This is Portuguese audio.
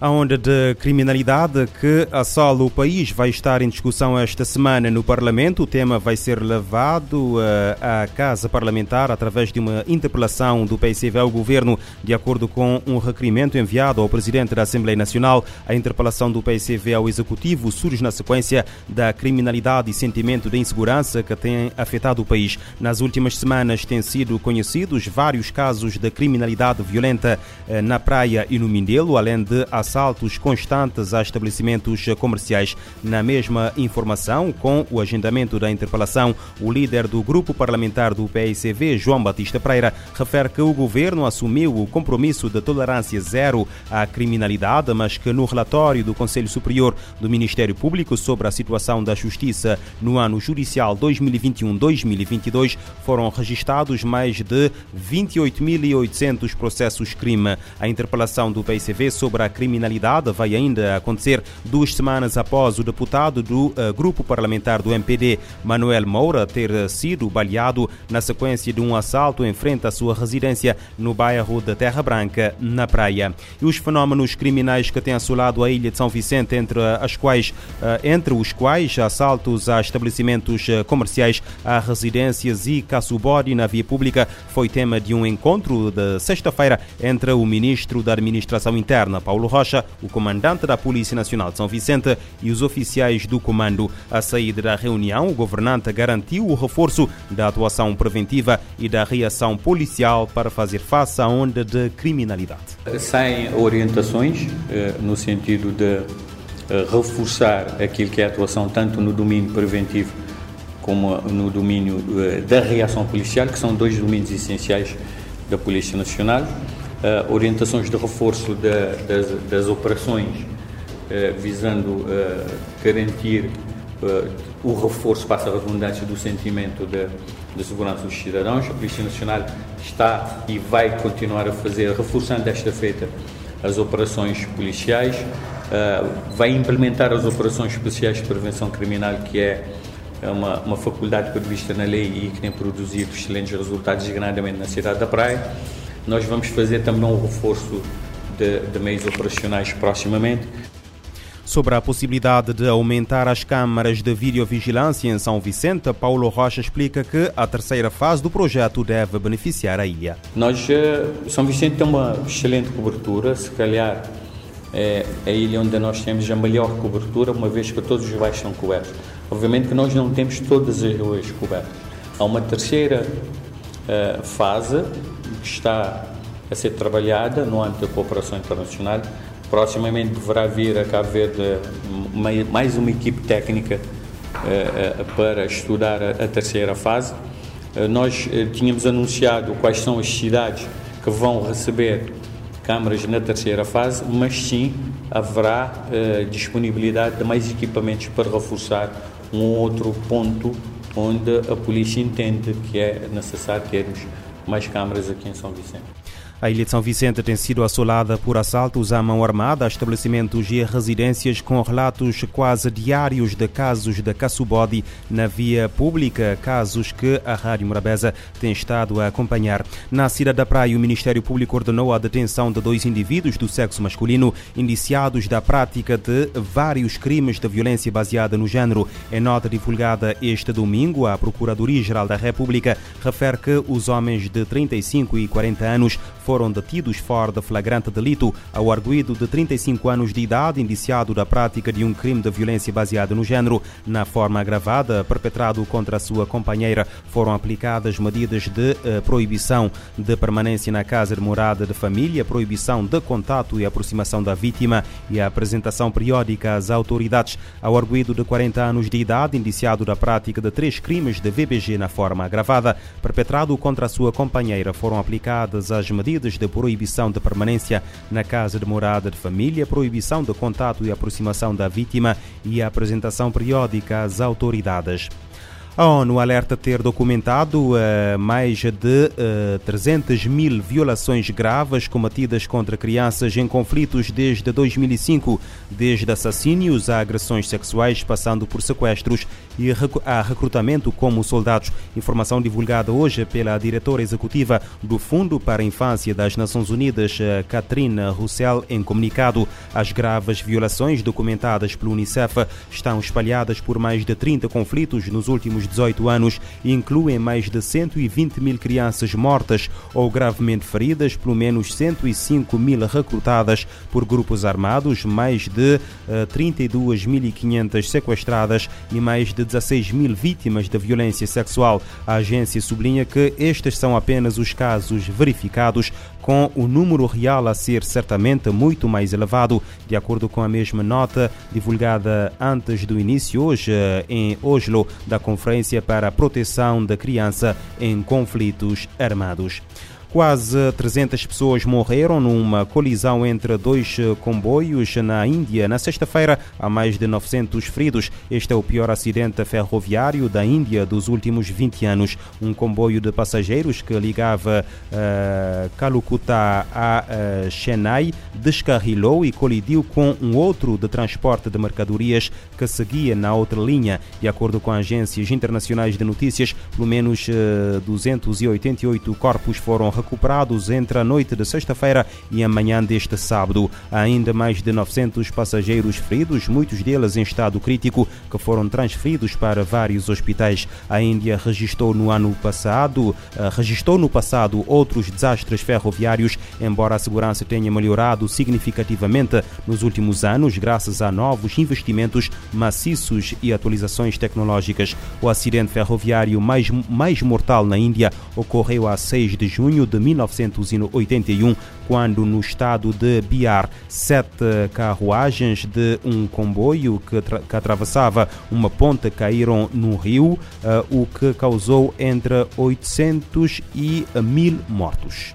A onda de criminalidade que assola o país vai estar em discussão esta semana no Parlamento. O tema vai ser levado uh, à Casa Parlamentar através de uma interpelação do PCV ao Governo, de acordo com um requerimento enviado ao Presidente da Assembleia Nacional. A interpelação do PCV ao Executivo surge na sequência da criminalidade e sentimento de insegurança que tem afetado o país. Nas últimas semanas têm sido conhecidos vários casos de criminalidade violenta uh, na praia e no Mindelo, além de assaltos constantes a estabelecimentos comerciais. Na mesma informação, com o agendamento da interpelação, o líder do grupo parlamentar do PICV, João Batista Pereira, refere que o governo assumiu o compromisso de tolerância zero à criminalidade, mas que no relatório do Conselho Superior do Ministério Público sobre a situação da justiça no ano judicial 2021-2022 foram registrados mais de 28.800 processos crime. A interpelação do PICV sobre a criminalidade criminalidade vai ainda acontecer duas semanas após o deputado do uh, grupo parlamentar do MPD, Manuel Moura, ter sido baleado na sequência de um assalto em frente à sua residência no bairro da Terra Branca, na praia. E os fenómenos criminais que têm assolado a ilha de São Vicente, entre, as quais, uh, entre os quais assaltos a estabelecimentos uh, comerciais, a residências e caçubode na via pública, foi tema de um encontro de sexta-feira entre o ministro da Administração Interna, Paulo Rocha, Rocha, o comandante da Polícia Nacional de São Vicente e os oficiais do comando. A saída da reunião, o governante garantiu o reforço da atuação preventiva e da reação policial para fazer face à onda de criminalidade. Saem orientações eh, no sentido de eh, reforçar aquilo que é a atuação tanto no domínio preventivo como no domínio eh, da reação policial, que são dois domínios essenciais da Polícia Nacional uh, orientações de reforço da, das, das, operações, uh, visando uh, garantir o reforço, passa a redundância, do sentimento de, de segurança dos cidadãos. A Polícia Nacional está e vai continuar a fazer, reforçando desta feita as operações policiais, vai implementar as operações especiais de prevenção criminal, que é uma, uma faculdade prevista na lei e que tem produzido excelentes resultados, designadamente na cidade da Praia. Nós vamos fazer também um reforço de, de meios operacionais proximamente. Sobre a possibilidade de aumentar as câmaras de videovigilância em São Vicente, Paulo Rocha explica que a terceira fase do projeto deve beneficiar a ilha. Nós, eh, São Vicente tem uma excelente cobertura, se calhar é a ilha onde nós temos a melhor cobertura, uma vez que todos os bairros são cobertos. Obviamente que nós não temos todas as ruas cobertas. Há uma terceira fase que está a ser trabalhada no âmbito da cooperação internacional. Proximamente deverá vir a Cabo Verde mais uma equipe técnica eh, eh, para estudar a terceira fase. Eh, nós tínhamos anunciado quais são as cidades que vão receber câmaras na terceira fase, mas sim haverá disponibilidade de mais equipamentos para reforçar um outro ponto onde a polícia entende que é necessário termos mais câmaras aqui em São Vicente. A ilha de São Vicente tem sido assolada por assaltos à mão armada a estabelecimentos e residências com relatos quase diários de casos de caçubode na via pública, casos que a Rádio Morabeza tem estado a acompanhar. Na cidade da Praia, o Ministério Público ordenou a detenção de dois indivíduos do sexo masculino indiciados da prática de vários crimes de violência baseada no género. Em nota divulgada este domingo, a Procuradoria-Geral da República refere que os homens de 35 e 40 anos foram detidos fora de flagrante delito ao arguído de 35 anos de idade, indiciado da prática de um crime de violência baseada no género. Na forma agravada, perpetrado contra a sua companheira, foram aplicadas medidas de eh, proibição de permanência na casa de morada de família, proibição de contato e aproximação da vítima e a apresentação periódica às autoridades. Ao arguído de 40 anos de idade, indiciado da prática de três crimes de VBG na forma agravada, perpetrado contra a sua companheira, foram aplicadas as medidas medidas de proibição de permanência na casa de morada de família, proibição de contato e aproximação da vítima e a apresentação periódica às autoridades. A ONU alerta ter documentado uh, mais de uh, 300 mil violações graves cometidas contra crianças em conflitos desde 2005, desde assassínios a agressões sexuais, passando por sequestros e a recrutamento como soldados. Informação divulgada hoje pela diretora executiva do Fundo para a Infância das Nações Unidas, Katrina Russell, em comunicado. As graves violações documentadas pelo Unicef estão espalhadas por mais de 30 conflitos nos últimos 18 anos incluem mais de 120 mil crianças mortas ou gravemente feridas, pelo menos 105 mil recrutadas por grupos armados, mais de uh, 32.500 sequestradas e mais de 16 mil vítimas da violência sexual. A agência sublinha que estes são apenas os casos verificados, com o número real a ser certamente muito mais elevado, de acordo com a mesma nota divulgada antes do início hoje em Oslo da Conferência para a Proteção da Criança em Conflitos Armados. Quase 300 pessoas morreram numa colisão entre dois comboios na Índia. Na sexta-feira, há mais de 900 feridos. Este é o pior acidente ferroviário da Índia dos últimos 20 anos. Um comboio de passageiros que ligava uh, Calcutá a uh, Chennai descarrilou e colidiu com um outro de transporte de mercadorias que seguia na outra linha. De acordo com agências internacionais de notícias, pelo menos uh, 288 corpos foram recuperados entre a noite de sexta-feira e a manhã deste sábado. Há ainda mais de 900 passageiros feridos, muitos deles em estado crítico, que foram transferidos para vários hospitais. A Índia registrou no ano passado, uh, registrou no passado outros desastres ferroviários, embora a segurança tenha melhorado significativamente nos últimos anos, graças a novos investimentos maciços e atualizações tecnológicas. O acidente ferroviário mais, mais mortal na Índia ocorreu a 6 de junho de 1981, quando no estado de Bihar, sete carruagens de um comboio que, que atravessava uma ponte caíram no rio, uh, o que causou entre 800 e 1000 mortos.